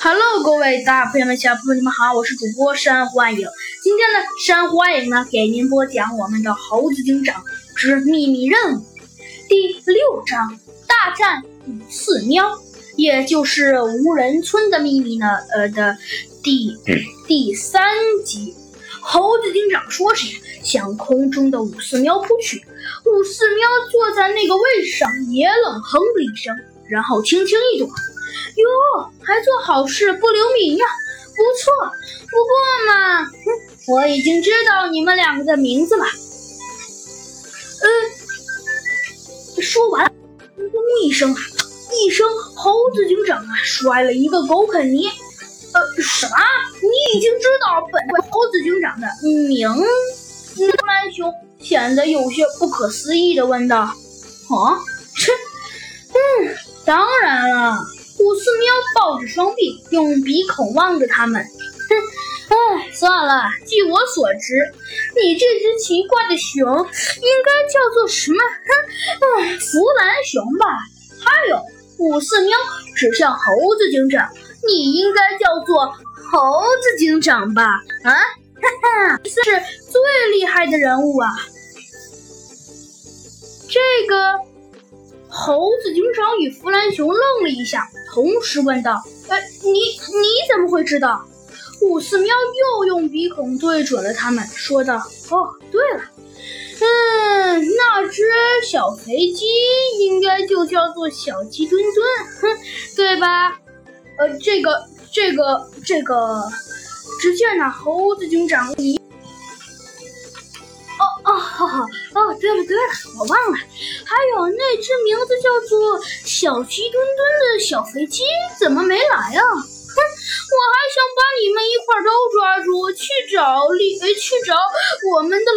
Hello，各位大朋友们、小朋友们，你们好，我是主播山幻影。今天呢，山幻影呢给您播讲我们的《猴子警长之秘密任务》第六章：大战五四喵，也就是无人村的秘密呢？呃的第 第三集。猴子警长说着，向空中的五四喵扑去。五四喵坐在那个位置上，也冷哼了一声，然后轻轻一躲。哟，还做好事不留名呀，不错。不过嘛，我已经知道你们两个的名字了。嗯，说完，轰一声啊，一声，猴子警长啊摔了一个狗啃泥。呃，什么？你已经知道本猴子警长的名？弗兰熊显得有些不可思议的问道。啊？切，嗯，当然了。五四喵抱着双臂，用鼻孔望着他们。哼，哎，算了。据我所知，你这只奇怪的熊应该叫做什么？哼，哎，弗兰熊吧。还有，五四喵指向猴子警长，你应该叫做猴子警长吧？啊，哈哈，是最厉害的人物啊。这个。猴子警长与弗兰熊愣了一下，同时问道：“呃，你你怎么会知道？”五四喵又用鼻孔对准了他们，说道：“哦，对了，嗯，那只小肥鸡应该就叫做小鸡墩墩，哼，对吧？呃，这个这个这个，只见那猴子警长一。”哈哈哦，对了对了，我忘了，还有那那只名字叫做小鸡墩墩的小肥鸡怎么没来啊？哼，我还想把你们一块都抓住，去找李，去找我们的。